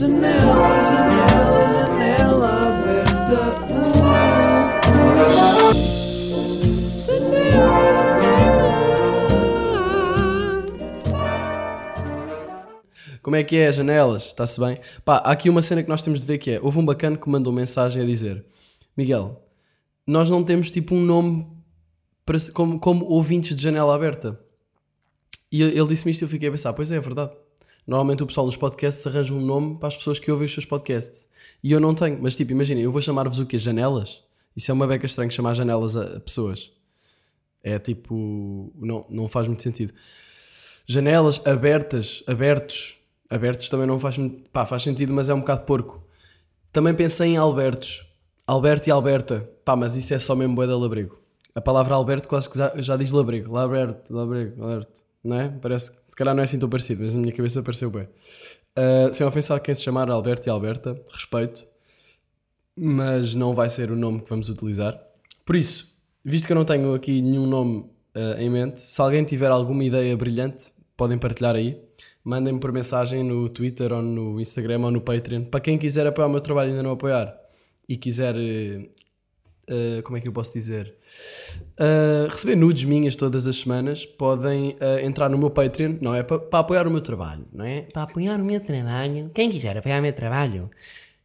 Janela, janela, janela aberta. Como é que é, janelas? Está-se bem? Pá, há aqui uma cena que nós temos de ver que é: houve um bacana que mandou mensagem a dizer: Miguel, nós não temos tipo um nome para, como, como ouvintes de janela aberta. E ele disse-me isto e eu fiquei a pensar: pois é, é verdade. Normalmente o pessoal dos podcasts arranja um nome para as pessoas que ouvem os seus podcasts. E eu não tenho, mas tipo, imaginem, eu vou chamar-vos o quê? Janelas? Isso é uma beca estranho chamar janelas a, a pessoas. É tipo. Não, não faz muito sentido. Janelas abertas, abertos. Abertos também não faz muito. Pá, faz sentido, mas é um bocado porco. Também pensei em Albertos. Alberto e Alberta. Pá, mas isso é só mesmo bué da labrego. A palavra Alberto quase que já, já diz labrego. Laberto, labrego, Alberto. Não é? Parece se calhar não é assim tão parecido, mas na minha cabeça pareceu bem. Ah, sem ofensa a quem se chamar Alberto e Alberta, respeito. Mas não vai ser o nome que vamos utilizar. Por isso, visto que eu não tenho aqui nenhum nome ah, em mente, se alguém tiver alguma ideia brilhante, podem partilhar aí. Mandem-me por mensagem no Twitter ou no Instagram ou no Patreon. Para quem quiser apoiar o meu trabalho e ainda não apoiar e quiser. Eh, como é que eu posso dizer? Eh, receber nudes minhas todas as semanas, podem eh, entrar no meu Patreon, não é? Para apoiar o meu trabalho, não é? Para apoiar o meu trabalho, quem quiser apoiar o meu trabalho,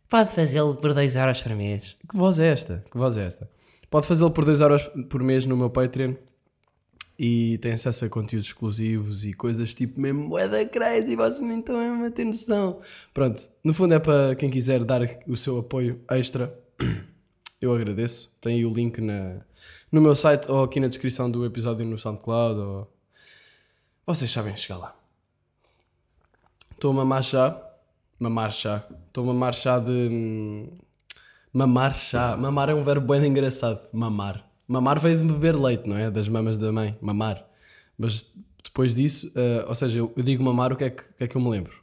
pode fazê-lo por 2 euros por mês. Que voz é esta? Que voz é esta? Pode fazê-lo por 2 euros por mês no meu Patreon e tem acesso a conteúdos exclusivos e coisas tipo mesmo moeda crazy, vocês nem estão mesmo a ter noção. Pronto, no fundo é para quem quiser dar o seu apoio extra, eu agradeço. Tem o link na, no meu site ou aqui na descrição do episódio no SoundCloud. Ou... Vocês sabem chegar lá. Estou a mamar chá. Mamar chá. Estou a mamar chá de. hum, Mamar chá. Mamar é um verbo bem engraçado. Mamar. Mamar veio de beber leite, não é? Das mamas da mãe. Mamar. Mas depois disso, eh, ou seja, eu, eu digo mamar, o que, é que, o que é que eu me lembro?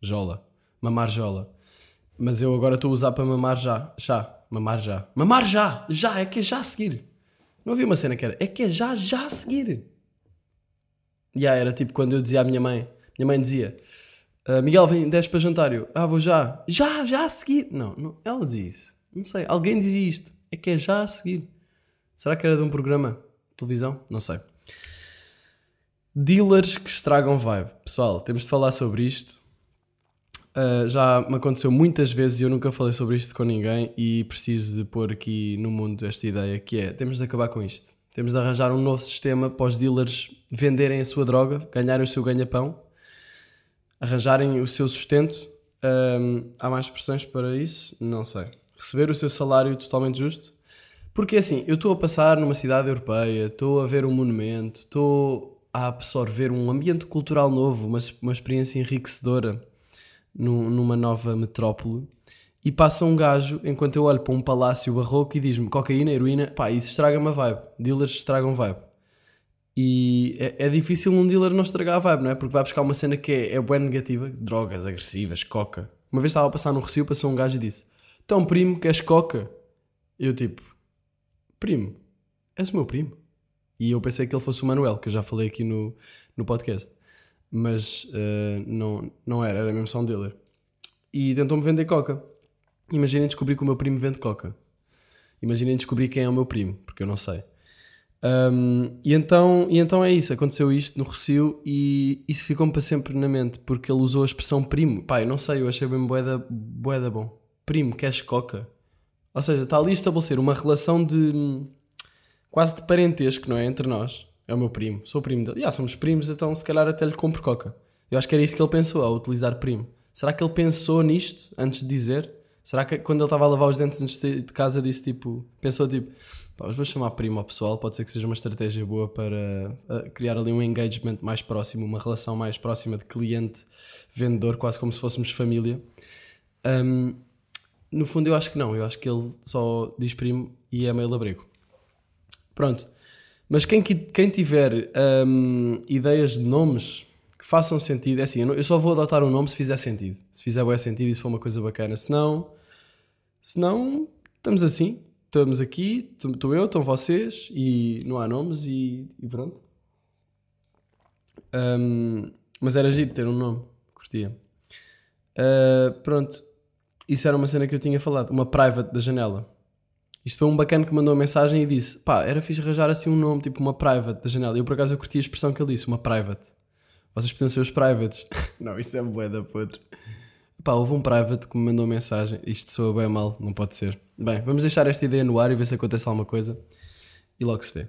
Jola. Mamar jola. Mas eu agora estou a usar para mamar já. Chá. Mamar já. Mamar já! Já! É que é já a seguir. Não havia uma cena que era. É que é já, já a seguir. E yeah, era tipo quando eu dizia à minha mãe. Minha mãe dizia. "Ah, Miguel, vem 10 para jantar. Eu, ah, vou já. Já, já a seguir. Não, não, ela isso. Não sei, alguém dizia isto. É que é já a seguir. Será que era de um programa televisão? Não sei. Dealers que estragam vibe. Pessoal, temos de falar sobre isto. Ah, já me aconteceu muitas vezes e eu nunca falei sobre isto com ninguém e preciso de pôr aqui no mundo esta ideia que é, temos de acabar com isto. Temos de arranjar um novo sistema para os dealers venderem a sua droga, ganharem o seu ganha-pão, arranjarem o seu sustento. Ahm, há mais expressões para isso? Não sei. Receber o seu salário totalmente justo? Porque assim, eu estou a passar numa cidade europeia, estou a ver um monumento, estou a absorver um ambiente cultural novo, uma, uma experiência enriquecedora num- numa nova metrópole. E passa um gajo, enquanto eu olho para um palácio barroco e diz-me cocaína, heroína, pá, isso estraga-me a vibe. Dealers estragam vibe. E é, é difícil um dealer não estragar a vibe, não é? Porque vai buscar uma cena que é, é bem negativa, drogas agressivas, coca. Uma vez estava a passar no Recio, passou um gajo e disse: Então, primo, queres coca? Eu tipo, primo, és o meu primo. E eu pensei que ele fosse o Manuel, que eu já falei aqui no, no podcast. Mas eh, não, não era, era mesmo só um dealer. E tentou-me vender coca. Imaginem descobrir que o meu primo vende coca. Imaginem descobrir quem é o meu primo, porque eu não sei. Um, e, então, e então é isso, aconteceu isto no Recio e isso ficou-me para sempre na mente, porque ele usou a expressão primo. Pá, eu não sei, eu achei bem boeda, boeda bom. Primo, queres coca? Ou seja, está ali a estabelecer uma relação de quase de parentesco, não é? Entre nós. É o meu primo, sou primo dele. Já somos primos, então se calhar até lhe compro coca. Eu acho que era isto que ele pensou ao utilizar primo. Será que ele pensou nisto antes de dizer? Será que quando ele estava a lavar os dentes antes de casa disse tipo, pensou tipo, pá, vou chamar primo ao pessoal, pode ser que seja uma estratégia boa para criar ali um engagement mais próximo, uma relação mais próxima de cliente-vendedor, quase como se fôssemos família. Um, no fundo eu acho que não, eu acho que ele só diz primo e é meio labrego. Pronto. Mas quem, quem tiver hum, ideias de nomes que façam sentido, é assim, eu, não- eu só vou adotar um nome se fizer sentido. Se fizer bom sentido e se for uma coisa bacana. Se não, se não, estamos assim. Estamos aqui, estou eu, estão vocês e não há nomes e, e pronto. Hum, mas era giro ter um nome, curtia. Uh, pronto, isso era uma cena que eu tinha falado, uma private da janela. Isto foi um bacana que mandou uma mensagem e disse: pá, era fixe arranjar assim um nome, tipo uma private da janela. Eu por acaso eu curti a expressão que ele disse, uma private. Vocês podiam ser os privates. não, isso é bué da podre. Pá, houve um private que me mandou mensagem. Isto soa bem mal, não pode ser. Bem, vamos deixar esta ideia no ar e ver se acontece alguma coisa. E logo se vê.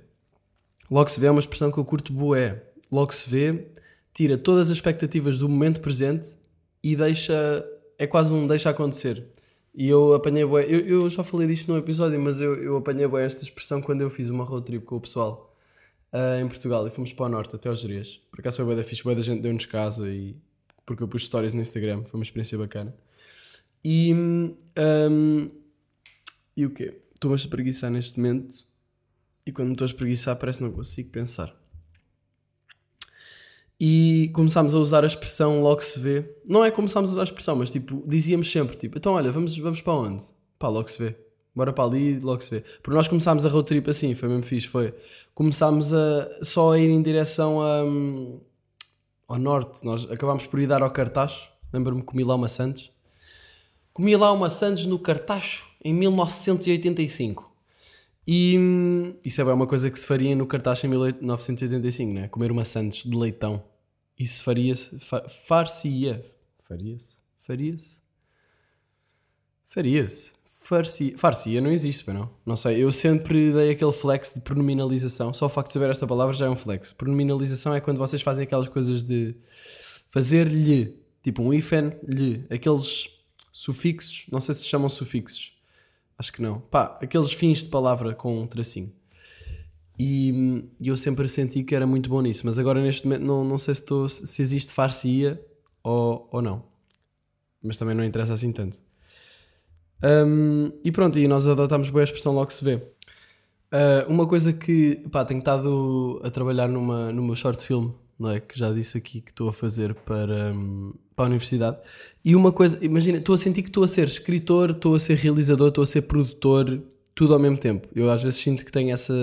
Logo se vê é uma expressão que eu curto bué. Logo se vê, tira todas as expectativas do momento presente e deixa. É quase um deixa acontecer. E eu apanhei bué. Eu, eu já falei disto num episódio, mas eu, eu apanhei bué esta expressão quando eu fiz uma road trip com o pessoal ah, em Portugal e fomos para o norte, até aos Jerez. Por acaso foi bué da fixe, bué da gente deu-nos casa e. Porque eu pus stories no Instagram, foi uma experiência bacana. E. hum, e o quê? Estou-me a espreguiçar neste momento e quando estou a espreguiçar parece que não consigo pensar. E começámos a usar a expressão logo se vê. Não é começámos a usar a expressão, mas tipo, dizíamos sempre, tipo, então olha, vamos, vamos para onde? Pá, logo se vê. Bora para ali, logo se vê. Porque nós começámos a road trip assim, foi mesmo fixe, foi. Começámos a só a ir em direção a, hum, ao norte. Nós acabámos por ir dar ao Cartacho. Lembro-me que comi lá uma Santos. Comi lá uma Santos no Cartacho em 1985. E isso é uma coisa que se faria no Cartacho em 1985, né? Comer uma Santos de leitão. Isso faria-se. Fa, Far-se-ia. Faria-se? Faria-se? Faria-se. Farsi- Far-se-ia não existe, não. Não sei. Eu sempre dei aquele flex de pronominalização. Só o facto de saber esta palavra já é um flex. Pronominalização é quando vocês fazem aquelas coisas de fazer-lhe. Tipo um hífen, lhe. Aqueles sufixos. Não sei se se chamam sufixos. Acho que não. Pá, aqueles fins de palavra com um tracinho. E eu sempre senti que era muito bom nisso, mas agora neste momento não, não sei se, estou, se existe far-se-ia ou, ou não. Mas também não interessa assim tanto. Hum, e pronto, e nós adotámos bem a expressão logo se vê. Ah, uma coisa que pá, tenho estado a trabalhar numa, no meu short film, não é? Que já disse aqui que estou a fazer para, hum, para a universidade. E uma coisa, imagina, estou a sentir que estou a ser escritor, estou a ser realizador, estou a ser produtor, tudo ao mesmo tempo. Eu às vezes sinto que tenho essa,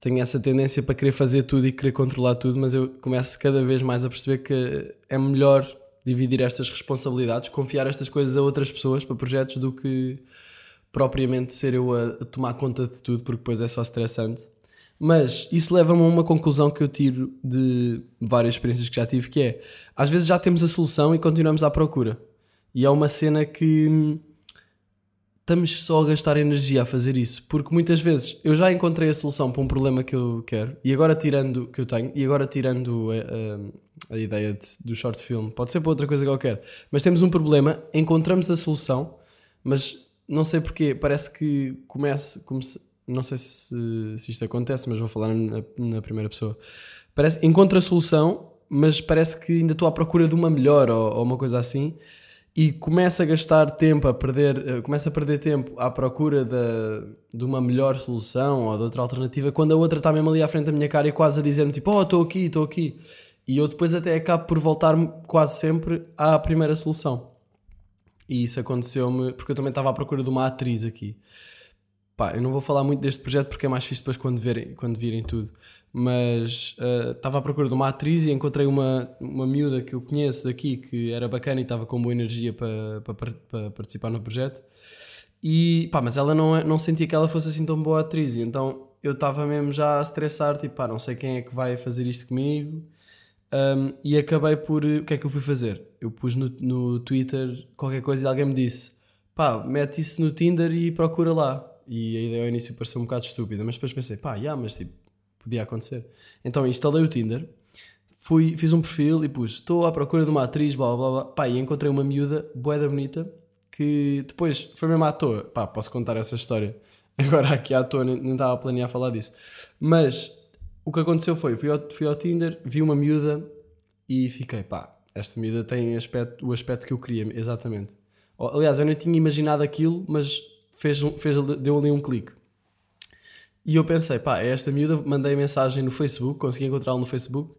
tenho essa tendência para querer fazer tudo e querer controlar tudo, mas eu começo cada vez mais a perceber que é melhor dividir estas responsabilidades, confiar estas coisas a outras pessoas para projetos do que propriamente ser eu a, a tomar conta de tudo, porque depois é só estressante. Mas isso leva-me a uma conclusão que eu tiro de várias experiências que já tive, que é às vezes já temos a solução e continuamos à procura. E é uma cena que hum, estamos só a gastar energia a fazer isso, porque muitas vezes eu já encontrei a solução para um problema que eu quero, e agora tirando que eu tenho, e agora tirando a, a- a ideia de- do short film, pode ser para outra coisa qualquer, mas temos um problema, encontramos a solução, mas não sei porquê, parece que comece, comece não sei se, se isto acontece, mas vou falar na, na primeira pessoa. Parece, encontro a solução, mas parece que ainda estou à procura de uma melhor ou, ou uma coisa assim e começa a gastar tempo a perder, eh, começa a perder tempo à procura da, de uma melhor solução ou de outra alternativa, quando a outra está mesmo ali à frente da minha cara e quase a dizer-me tipo, oh, estou aqui, estou aqui. E eu depois até acabo por voltar quase sempre à primeira solução. E isso aconteceu-me porque eu também estava à procura de uma atriz aqui. Pá, eu não vou falar muito deste projeto porque é mais fixe depois quando, verem, quando virem tudo. Mas eh, estava à procura de uma atriz e encontrei uma, uma miúda que eu conheço daqui que era bacana e estava com boa energia para, para, par- para participar no projeto. E pá, mas ela não, é- não sentia que ela fosse assim tão boa atriz. E então eu estava mesmo já a estressar, tipo, pá, não sei quem é que vai fazer isto comigo. Um, e acabei por. O que é que eu fui fazer? Eu pus no, no Twitter qualquer coisa e alguém me disse: pá, mete isso no Tinder e procura lá. E a ideia ao início pareceu um bocado estúpida, mas depois pensei: pá, já, mas tipo, podia acontecer. Então instalei o Tinder, fui, fiz um perfil e pus: estou à procura de uma atriz, blá blá blá. Pá, e encontrei uma miúda, boeda bonita, que depois foi mesmo à toa. Pá, posso contar essa história. Agora aqui à toa, nem nem estava a planear falar disso. Mas o que aconteceu foi, fui ao, fui ao Tinder, vi uma miúda e fiquei, pá, esta miúda tem aspecto, o aspecto que eu queria, exatamente. Aliás, eu nem tinha imaginado aquilo, mas fez, fez, deu ali um clique. E eu pensei, pá, é esta miúda, mandei mensagem no Facebook, consegui encontrá-la no Facebook,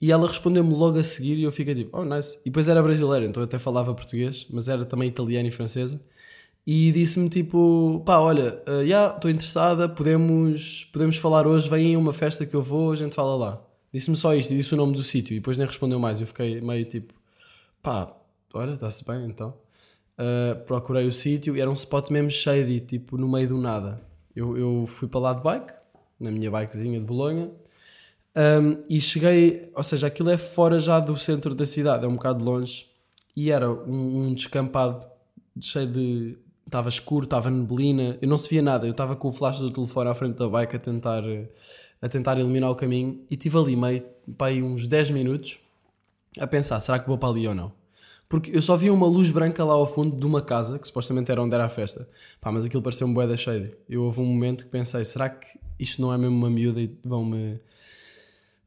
e ela respondeu-me logo a seguir e eu fiquei tipo, oh nice. E depois era brasileira, então eu até falava português, mas era também italiana e francesa. E disse-me tipo, pá, olha, uh, já, estou interessada, podemos, podemos falar hoje, vem a uma festa que eu vou, a gente fala lá. Disse-me só isto e disse o nome do sítio e depois nem respondeu mais. Eu fiquei meio tipo, pá, olha, está-se bem então. Uh, procurei o sítio e era um spot mesmo shady, tipo no meio do nada. Eu, eu fui para lá de bike, na minha bikezinha de Bolonha, um, e cheguei, ou seja, aquilo é fora já do centro da cidade, é um bocado longe, e era um, um descampado cheio de. Estava escuro, estava neblina, eu não se via nada, eu estava com o flash do telefone à frente da bike a tentar, a tentar eliminar o caminho e estive ali meio, para aí uns 10 minutos a pensar, será que vou para ali ou não? Porque eu só vi uma luz branca lá ao fundo de uma casa, que supostamente era onde era a festa. Pá, mas aquilo pareceu um bué da. Eu houve um momento que pensei, será que isto não é mesmo uma miúda e vão-me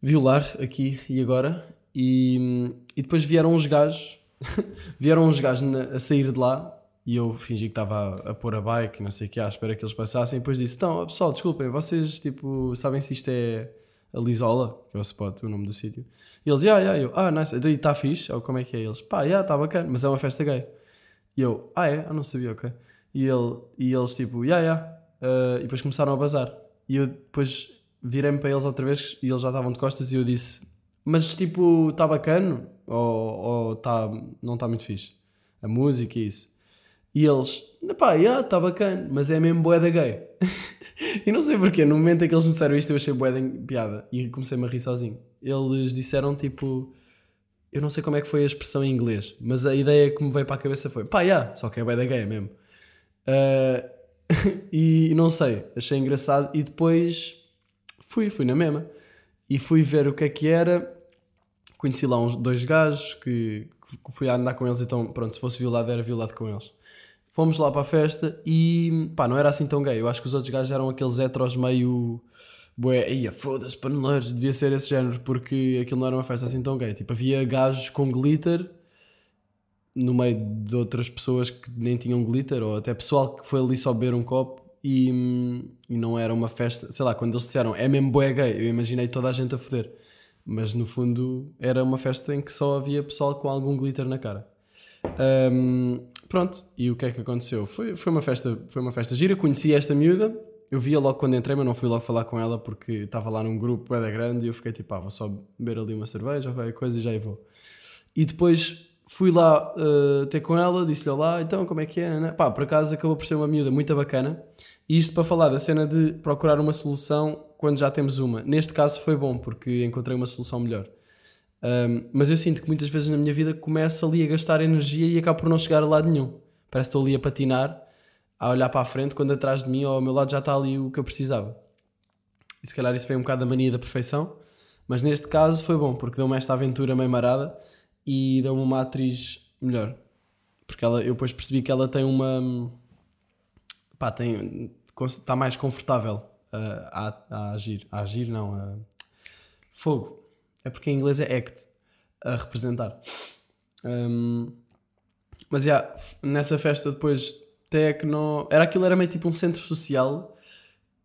violar aqui e agora? E, e depois vieram uns gajos, vieram uns gajos na- a sair de lá e eu fingi que estava a, a pôr a bike, não sei o que, à espera que eles passassem. E depois disse, então, pessoal, desculpem, vocês, tipo, sabem se isto é a Lisola, que é o spot, o nome do sítio? E eles, ah, yeah, eu, ah, nice, então, e está fixe? Ou como é que é? E eles, pá, yeah, está bacana, mas é uma festa gay. E eu, ah, é? Ah, não sabia, ok. E, ele, e eles, tipo, yeah, yeah. Uh, e depois começaram a bazar. E eu depois virei-me para eles outra vez e eles já estavam de costas e eu disse, mas tipo, está bacana? Ou, ou tá, não está muito fixe? A música e isso. E eles, pá, yeah, está bacana, mas é mesmo boeda gay. e não sei porquê, no momento em que eles me disseram isto eu achei boeda piada e comecei-me a rir sozinho. Eles disseram tipo, eu não sei como é que foi a expressão em inglês, mas a ideia que me veio para a cabeça foi, pá, yeah, só que é boeda gay mesmo. Ah, e não sei, achei engraçado e depois fui, fui na mesma. E fui ver o que é que era. Conheci lá uns dois gajos que, que fui a andar com eles, então pronto, se fosse violado era violado com eles. Fomos lá para a festa e pá, não era assim tão gay. Eu acho que os outros gajos eram aqueles heteros meio. Bué, ia foda-se, paneleiros, devia ser esse género, porque aquilo não era uma festa assim tão gay. Tipo, havia gajos com glitter no meio de outras pessoas que nem tinham glitter, ou até pessoal que foi ali só beber um copo e, e não era uma festa. Sei lá, quando eles disseram é mesmo bué gay, eu imaginei toda a gente a foder. Mas no fundo era uma festa em que só havia pessoal com algum glitter na cara. Ahm, pronto, e o que é que aconteceu? Foi, foi, uma festa, foi uma festa gira, conheci esta miúda, eu via logo quando entrei, mas não fui logo falar com ela porque estava lá num grupo da grande e eu fiquei tipo, ah, vou só beber ali uma cerveja qualquer coisa e já aí vou. E depois fui lá uh, ter com ela, disse-lhe olá, então como é que é? Né? Pá, por acaso acabou por ser uma miúda muito bacana. E isto para falar da cena de procurar uma solução quando já temos uma. Neste caso foi bom porque encontrei uma solução melhor. Um, mas eu sinto que muitas vezes na minha vida começo ali a gastar energia e acabo por não chegar a lado nenhum. Parece que estou ali a patinar, a olhar para a frente, quando atrás de mim ou ao meu lado já está ali o que eu precisava. E se calhar isso foi um bocado da mania da perfeição, mas neste caso foi bom, porque deu-me esta aventura meio marada e deu-me uma atriz melhor. Porque ela, eu depois percebi que ela tem uma. pá, tem. está mais confortável uh, a, a agir. A agir, não, a. fogo. É porque em inglês é act, a representar. Um, mas já, f- nessa festa depois, tecno. Era aquilo, era meio tipo um centro social,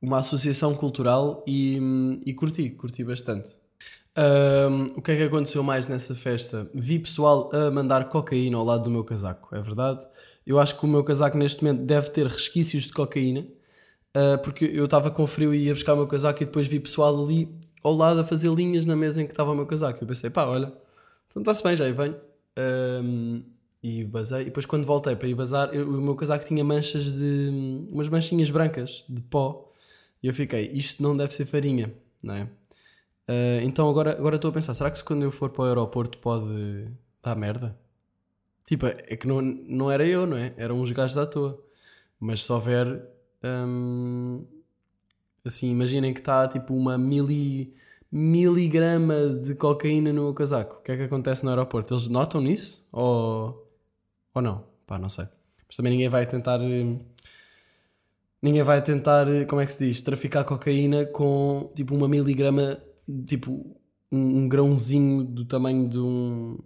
uma associação cultural e, e curti, curti bastante. Um, o que é que aconteceu mais nessa festa? Vi pessoal a mandar cocaína ao lado do meu casaco, é verdade. Eu acho que o meu casaco neste momento deve ter resquícios de cocaína, uh, porque eu estava com frio e ia buscar o meu casaco e depois vi pessoal ali ao lado a fazer linhas na mesa em que estava o meu casaco. Eu pensei, pá, olha, então está-se bem, já aí venho. Um, e basei. E depois quando voltei para ir bazar, eu- o meu casaco tinha manchas de. umas manchinhas brancas de pó. E eu fiquei, isto não deve ser farinha, não é? Uh, então agora agora estou a pensar, será que se quando eu for para o aeroporto pode dar merda? Tipo, é que não, não era eu, não é? Eram uns gajos à toa. Mas se houver. hum, assim, imaginem que está tipo uma mili, miligrama de cocaína no meu casaco. O que é que acontece no aeroporto? Eles notam nisso? Ou, ou não? Pá, não sei. Mas também ninguém vai tentar. hum, Ninguém vai tentar, como é que se diz? Traficar cocaína com tipo uma miligrama, tipo um, um grãozinho do tamanho de, um,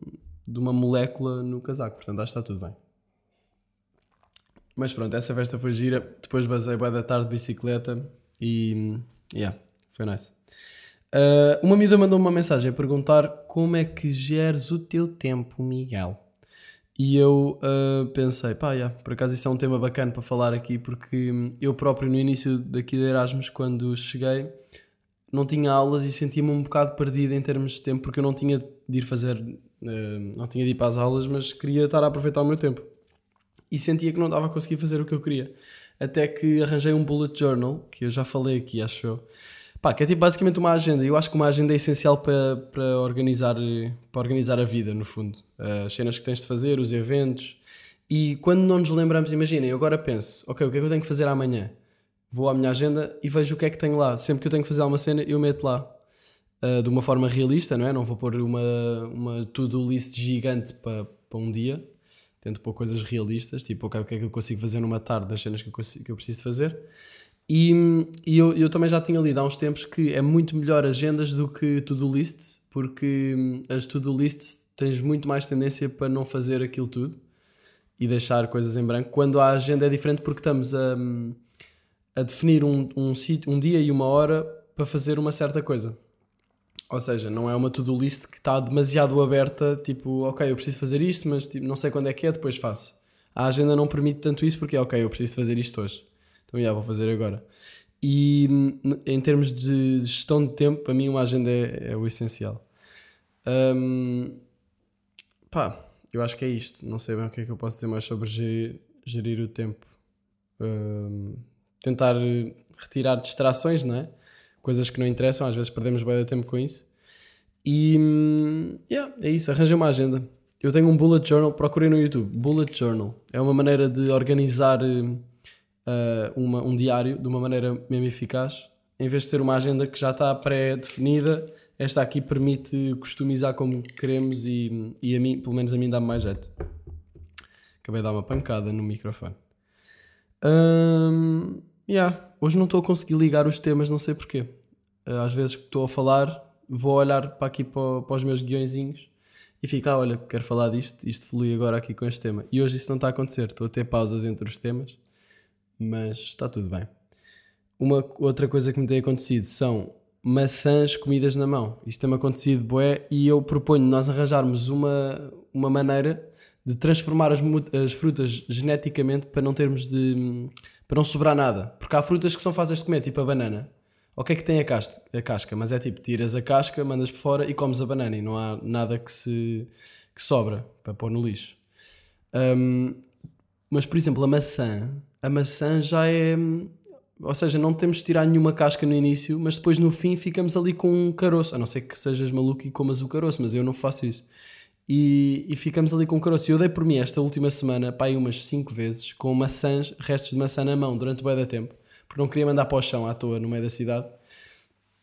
de uma molécula no casaco. Portanto, acho que está tudo bem. Mas pronto, essa festa foi gira. Depois basei boa da tarde de bicicleta e. Yeah, foi nice. Uh, uma amiga mandou-me uma mensagem a perguntar como é que geres o teu tempo, Miguel. E eu uh, pensei, pá, yeah, por acaso isso é um tema bacana para falar aqui, porque eu próprio no início daqui de Erasmus, quando cheguei, não tinha aulas e sentia-me um bocado perdido em termos de tempo, porque eu não tinha de ir fazer Uh, não tinha de ir para as aulas, mas queria estar a aproveitar o meu tempo. E sentia que não dava a conseguir fazer o que eu queria. Até que arranjei um bullet journal, que eu já falei aqui, acho eu. Pá, que é tipo basicamente uma agenda. Eu acho que uma agenda é essencial para, para, organizar, para organizar a vida, no fundo. Uh, as cenas que tens de fazer, os eventos. E quando não nos lembramos, imaginem, eu agora penso, ok, o que é que eu tenho que fazer amanhã? Vou à minha agenda e vejo o que é que tenho lá. Sempre que eu tenho que fazer alguma cena, eu meto lá. Uh, de uma forma realista, não é? Não vou pôr uma, uma to-do list gigante para, para um dia. Tento pôr coisas realistas, tipo, okay, o que é que eu consigo fazer numa tarde das cenas que eu, consigo, que eu preciso fazer. E, e eu, eu, também já tinha lido há uns tempos que é muito melhor agendas do que to-do lists, porque hum, as to-do lists tens muito mais tendência para não fazer aquilo tudo e deixar coisas em branco, quando a agenda é diferente porque estamos a, hum, a definir um, um, sítio, um dia e uma hora para fazer uma certa coisa. Ou seja, não é uma to-do list que está demasiado aberta, tipo, ok, eu preciso fazer isto, mas tipo, não sei quando é que é, depois faço. A agenda não permite tanto isso porque, ok, eu preciso fazer isto hoje. Então, já vou fazer agora. E em termos de gestão de tempo, para mim, uma agenda é, é o essencial. Um, pá, eu acho que é isto. Não sei bem o que é que eu posso dizer mais sobre gerir, gerir o tempo. Um, tentar retirar distrações, não é? Coisas que não interessam, às vezes perdemos bem de tempo com isso. E yeah, é isso, arranjei uma agenda. Eu tenho um bullet journal, procurei no YouTube. Bullet journal é uma maneira de organizar uh, uma, um diário de uma maneira mesmo eficaz, em vez de ser uma agenda que já está pré-definida, esta aqui permite customizar como queremos e, e a mim, pelo menos a mim, dá-me mais jeito. Acabei de dar uma pancada no microfone. Um, yeah. Hoje não estou a conseguir ligar os temas, não sei porquê. Uh, às vezes que estou a falar, vou olhar para aqui para, para os meus guiõezinhos e fico, ah, olha, quero falar disto, isto flui agora aqui com este tema. E hoje isso não está a acontecer, estou a ter pausas entre os temas mas está tudo bem. Uma outra coisa que me tem acontecido são maçãs comidas na mão. Isto tem-me acontecido, boé, e eu proponho nós arranjarmos uma, uma maneira de transformar as, as frutas geneticamente para não termos de. Para não sobrar nada. Porque há frutas que são fáceis de comer, tipo a banana. O que é que tem a casca? a casca? Mas é tipo, tiras a casca, mandas por fora e comes a banana e não há nada que se que sobra para pôr no lixo. Um, mas, por exemplo, a maçã a maçã já é. Ou seja, não temos de tirar nenhuma casca no início, mas depois no fim ficamos ali com um caroço. A não ser que sejas maluco e comas o caroço, mas eu não faço isso. E, e ficamos ali com caroço. E eu dei por mim esta última semana, pá, umas 5 vezes, com maçãs, restos de maçã na mão durante o bem da tempo, porque não queria mandar para o chão à toa no meio da cidade.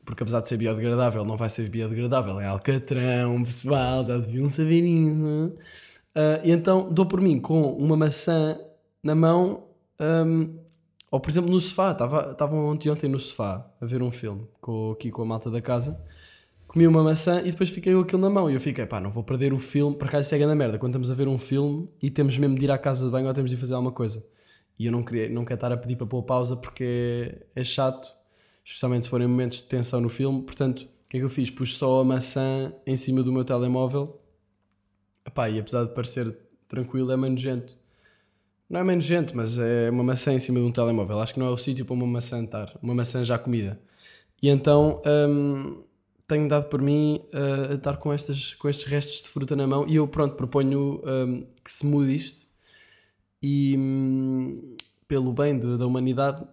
Porque apesar de ser biodegradável, não vai ser biodegradável, é alcatrão, pessoal, já deviam saber isso. Uh, e então dou por mim com uma maçã na mão um, ou por exemplo no sofá, estava ontem ontem no sofá a ver um filme com, aqui com a malta da casa, comi uma maçã e depois fiquei com aquilo na mão e eu fiquei, pá, não vou perder o filme, por acaso segue na merda, quando estamos a ver um filme e temos mesmo de ir à casa de banho ou temos de fazer alguma coisa. E eu não, queria, não quero estar a pedir para pôr pausa porque é, chato, especialmente se forem momentos de tensão no filme. Portanto, o que é que eu fiz? Pus só a maçã em cima do meu telemóvel. Epá, e apesar de parecer tranquilo, é meio nojento. Não é menos gente, mas é uma maçã em cima de um telemóvel. Acho que não é o sítio para uma maçã estar. Uma maçã já comida. E então hum, tenho dado por mim uh, a estar com, estas, com estes restos de fruta na mão e eu, pronto, proponho um, que se mude isto e, hum, pelo bem de, da humanidade,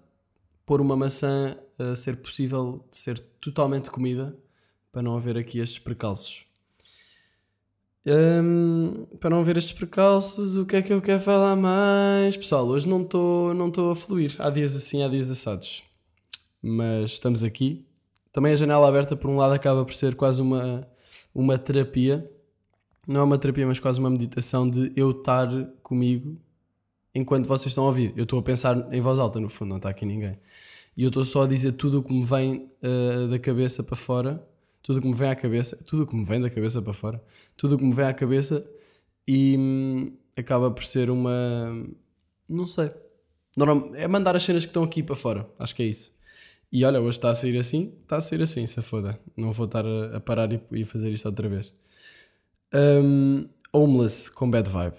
pôr uma maçã a ser possível de ser totalmente comida para não haver aqui estes precalços. Um, para não ver estes precalços, o que é que eu quero falar mais? Pessoal, hoje não estou não a fluir. Há dias assim, há dias assados. Mas estamos aqui. Também a janela aberta, por um lado, acaba por ser quase uma, uma terapia. Não é uma terapia, mas quase uma meditação de eu estar comigo enquanto vocês estão a ouvir. Eu estou a pensar em voz alta, no fundo, não está aqui ninguém. E eu estou só a dizer tudo o que me vem uh, da cabeça para fora tudo o que me vem à cabeça, tudo o que me vem da cabeça para fora, tudo o que me vem à cabeça e hum, acaba por ser uma. Não sei. é mandar as cenas que estão aqui para fora. Acho que é isso. E olha, hoje está a sair assim, está a sair assim, se foda. Não vou estar a, parar e, e, fazer isto outra vez. Um, homeless com bad vibe.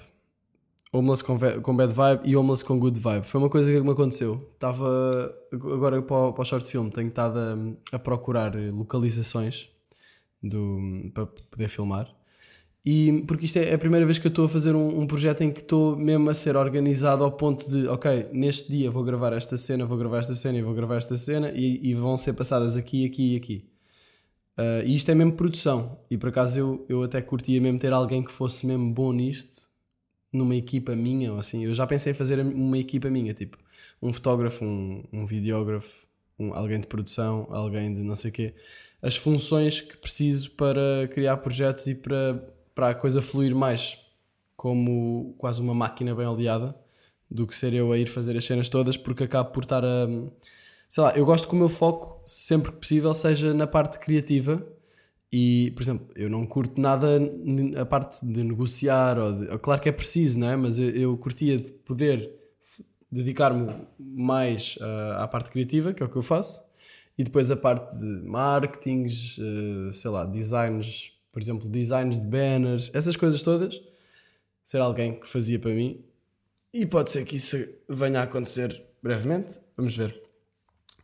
Homeless com, com bad vibe e homeless com good vibe. Foi uma coisa que me aconteceu. Estava agora para o, para o short film, tenho estado a, a procurar localizações do, para poder filmar. E porque isto é a primeira vez que eu estou a fazer um, um projeto em que estou mesmo a ser organizado ao ponto de, ok, neste dia vou gravar esta cena, vou gravar esta cena e vou gravar esta cena e, e vão ser passadas aqui, aqui e aqui. Uh, e isto é mesmo produção. E por acaso eu, eu até curtia mesmo ter alguém que fosse mesmo bom nisto, numa equipa minha ou assim. Eu já pensei em fazer uma equipa minha, tipo um fotógrafo, um, um videógrafo, um, alguém de produção, alguém de não sei o quê. As funções que preciso para criar projetos e para, para a coisa fluir mais, como quase uma máquina bem oleada, do que ser eu a ir fazer as cenas todas, porque acabo por estar a. Sei lá, eu gosto que o meu foco, sempre que possível, seja na parte criativa. E, por exemplo, eu não curto nada a parte de negociar, ou de, claro que é preciso, não é? Mas eu, eu curtia de poder dedicar-me mais uh, à parte criativa, que é o que eu faço, e depois a parte de marketings, uh, sei lá, designs, por exemplo, designs de banners, essas coisas todas, ser alguém que fazia para mim. E pode ser que isso venha a acontecer brevemente, vamos ver.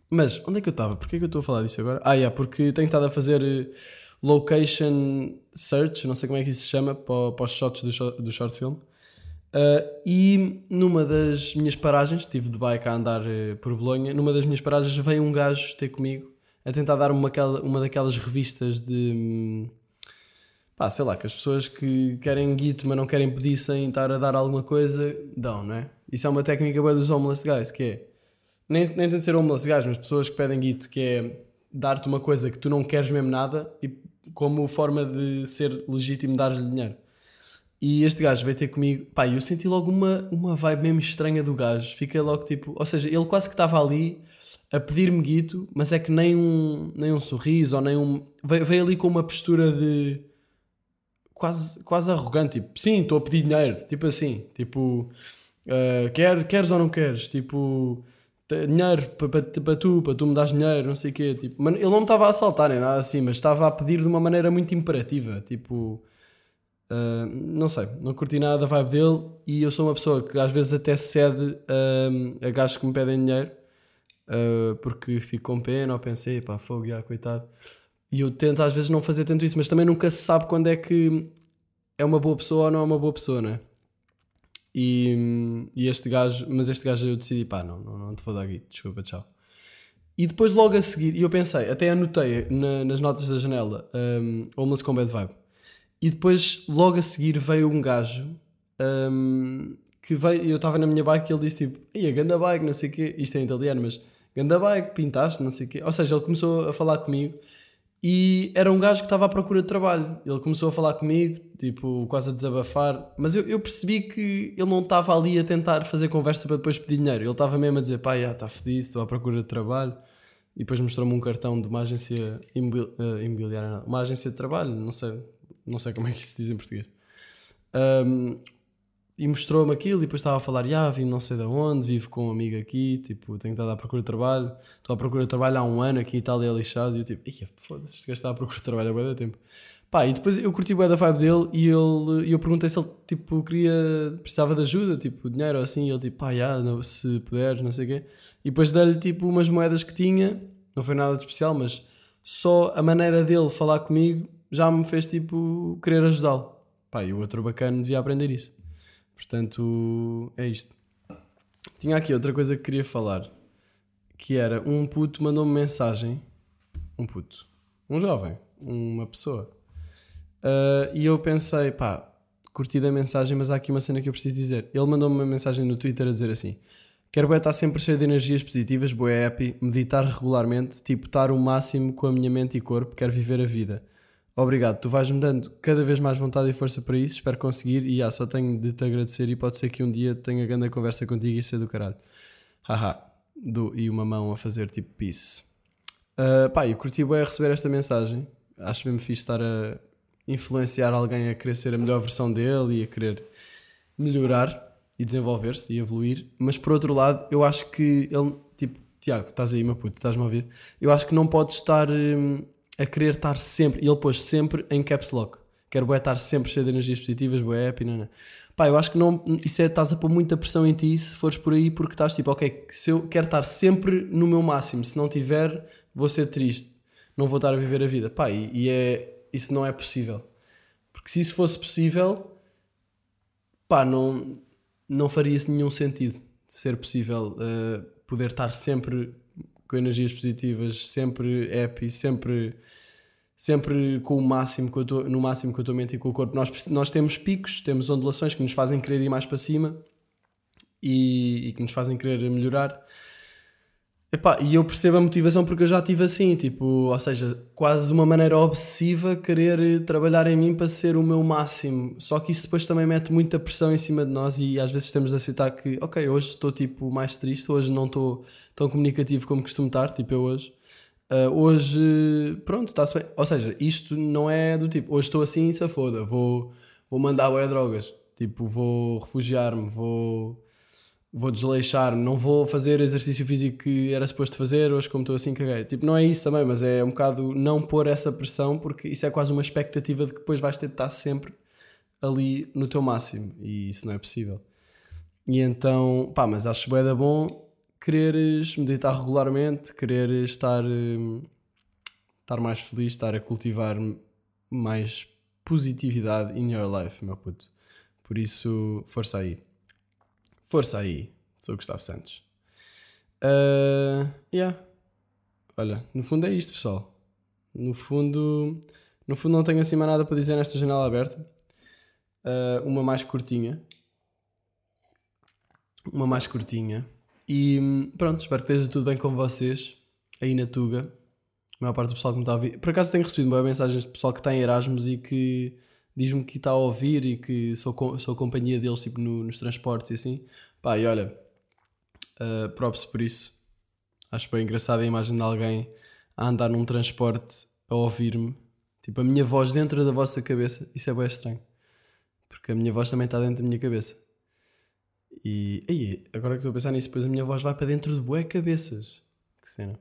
Mas onde é que eu estava? Porquê é que eu estou a falar disso agora? Ah, yeah, porque tenho estado a fazer eh, location search, não sei como é que isso se chama, para, para os shots do, short, do short film. Uh, e numa das minhas paragens, estive de bike a andar uh, por Bolonha, numa das minhas paragens veio um gajo ter comigo a tentar dar uma, uma daquelas revistas de. Pá, sei lá, que as pessoas que querem guito, mas não querem pedir sem estar a dar alguma coisa, dão, não é? Isso é uma técnica boa dos homeless guys, que é. Nem, nem tem de ser homeless guys, mas pessoas que pedem guito, que é dar-te uma coisa que tu não queres mesmo nada e como forma de ser legítimo dar-lhe dinheiro. E este gajo veio ter comigo, pá, eu senti logo uma, uma vibe mesmo estranha do gajo. Fiquei logo tipo, ou seja, ele quase que estava ali a pedir-me guito, mas é que nem um, nem um sorriso ou nem um. Veio, veio ali com uma postura de. Quase, quase arrogante, tipo, sim, estou a pedir dinheiro, tipo assim, tipo, uh, quer, queres ou não queres? Tipo, dinheiro para pa, pa tu, para tu me dares dinheiro, não sei o quê. Tipo, ele não me estava a assaltar nem nada assim, mas estava a pedir de uma maneira muito imperativa, tipo Uh, não sei, não curti nada da vibe dele e eu sou uma pessoa que às vezes até cede uh, a gajos que me pedem dinheiro uh, porque fico com pena ou pensei, pá, fogo, já, coitado. E eu tento às vezes não fazer tanto isso, mas também nunca se sabe quando é que é uma boa pessoa ou não é uma boa pessoa, né? E, e este gajo, mas este gajo eu decidi, pá, não, não, não te vou dar guito, desculpa, tchau. E depois logo a seguir, e eu pensei, até anotei na, nas notas da janela, um, Homeless Combat Vibe e depois, logo a seguir, veio um gajo um, que veio. Eu estava na minha bike e ele disse tipo: Ia, ganda bike, não sei o quê. Isto é em italiano, mas ganda bike, pintaste, não sei o quê. Ou seja, ele começou a falar comigo e era um gajo que estava à procura de trabalho. Ele começou a falar comigo, tipo, quase a desabafar. Mas eu, eu percebi que ele não estava ali a tentar fazer conversa para depois pedir dinheiro. Ele estava mesmo a dizer: pá, está fedido, estou à procura de trabalho. E depois mostrou-me um cartão de uma agência eh, imobiliária, uma agência de trabalho, não sei, não sei como é que se diz em português. Um, e mostrou-me aquilo e depois estava a falar, ah, vim não sei de onde, vivo com um amigo aqui, tipo, tenho estado à procura de trabalho, estou à procura de trabalho há um ano aqui e tal, e é lixado, e eu tipo, foda-se, este gajo está à procura de trabalho há bem tempo. Pá, e depois eu curti bem da vibe dele e ele, eu perguntei se ele, tipo, queria, precisava de ajuda, tipo, dinheiro ou assim, e ele tipo, pá, já, não, se puderes, não sei o quê. E depois dei-lhe, tipo, umas moedas que tinha, não foi nada de especial, mas só a maneira dele falar comigo já me fez tipo querer ajudá-lo. Pá, e o outro bacana devia aprender isso. Portanto, é isto. Tinha aqui outra coisa que queria falar. Que era um puto mandou-me mensagem. Um puto. Um jovem. Uma pessoa. Uh, e eu pensei, pá, curti da mensagem, mas há aqui uma cena que eu preciso dizer. Ele mandou-me uma mensagem no Twitter a dizer assim: Quero boé estar sempre cheio de energias positivas, boé happy, meditar regularmente, tipo estar o máximo com a minha mente e corpo, quero viver a vida. Obrigado, tu vais-me dando cada vez mais vontade e força para isso, espero conseguir e ah, só tenho de te agradecer e pode ser que um dia tenha grande conversa contigo e ser do caralho. Haha, do, e uma mão a fazer tipo peace. Uh, pá, eu curti bem a receber esta mensagem, acho mesmo fixe estar a influenciar alguém a querer ser a melhor versão dele e a querer melhorar e desenvolver-se e evoluir, mas por outro lado, eu acho que ele, tipo, Tiago, estás aí, meu puto, estás-me a ouvir? Eu acho que não pode estar... Hum, a querer estar sempre, e ele pôs sempre em caps lock. Quero bué estar sempre cheio de energias positivas, bué happy, não, não. Pá, eu acho que não, isso é, estás a pôr muita pressão em ti se fores por aí porque estás tipo, ok, se eu quero estar sempre no meu máximo, se não tiver, vou ser triste, não vou estar a viver a vida. Pá, e, e é, isso não é possível. Porque se isso fosse possível, pá, não, não faria nenhum sentido ser possível uh, poder estar sempre com energias positivas, sempre happy, sempre, sempre com o máximo, com tua- no máximo com a tua mente e com o corpo. Nós, nós temos picos, temos ondulações que nos fazem querer ir mais para cima e, e que nos fazem querer melhorar. Epá, e eu percebo a motivação porque eu já tive assim, tipo, ou seja, quase de uma maneira obsessiva querer trabalhar em mim para ser o meu máximo. Só que isso depois também mete muita pressão em cima de nós e às vezes temos de aceitar que, ok, hoje estou tipo mais triste, hoje não estou tão comunicativo como costumo estar, tipo eu hoje. Ah, hoje, pronto, está-se bem. Ou seja, isto não é do tipo, hoje estou assim, se foda, vou, vou mandar ué drogas, tipo, vou refugiar-me, vou vou desleixar, não vou fazer exercício físico que era suposto fazer, hoje como estou assim caguei. Tipo, não é isso também, mas é um bocado não pôr essa pressão, porque isso é quase uma expectativa de que depois vais ter de estar sempre ali no teu máximo, e isso não é possível. E então, pá, mas acho bué da bom quereres meditar regularmente, quereres estar, hum, estar mais feliz, estar a cultivar mais positividade in your life, meu puto. Por isso, força aí. Força aí, sou o Gustavo Santos. Uh, yeah. Olha, no fundo é isto, pessoal. No fundo, no fundo não tenho assim mais nada para dizer nesta janela aberta. Uh, uma mais curtinha. Uma mais curtinha. E pronto, espero que esteja tudo bem com vocês aí na Tuga. A maior parte do pessoal que me está a ouvir. Por acaso tenho recebido boas mensagens de pessoal que está em Erasmus e que diz-me que está a ouvir e que sou, co- sou companhia deles tipo, no- nos transportes e assim. Pá, e olha, uh, props por isso. Acho bem engraçada a imagem de alguém a andar num transporte a ouvir-me. Tipo, a minha voz dentro da vossa cabeça. Isso é bem estranho. Porque a minha voz também está dentro da minha cabeça. E aí, agora que estou a pensar nisso, depois a minha voz vai para dentro de bué cabeças. Que cena.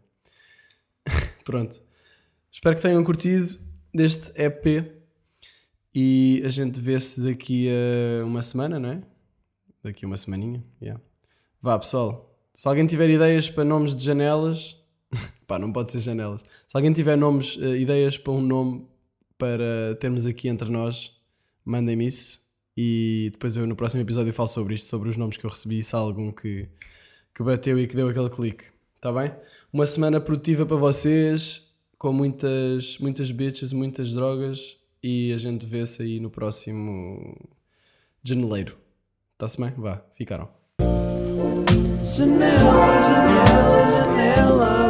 Pronto. Espero que tenham curtido deste EP. E a gente vê-se daqui a uma semana, não é? Daqui a uma semaninha. Yeah. Vá, pessoal. Se alguém tiver ideias para nomes de janelas, pá, não pode ser janelas. Se alguém tiver nomes, eh, ideias para um nome para termos aqui entre nós, mandem-me isso. E depois eu no próximo episódio falo sobre isto, sobre os nomes que eu recebi e se há algum que, que bateu e que deu aquele clique. Está bem? Uma semana produtiva para vocês, com muitas, muitas bitches, muitas drogas. E a gente vê-se aí no próximo janeleiro. Está-se bem? Vá, ficaram. Janela, janela, janela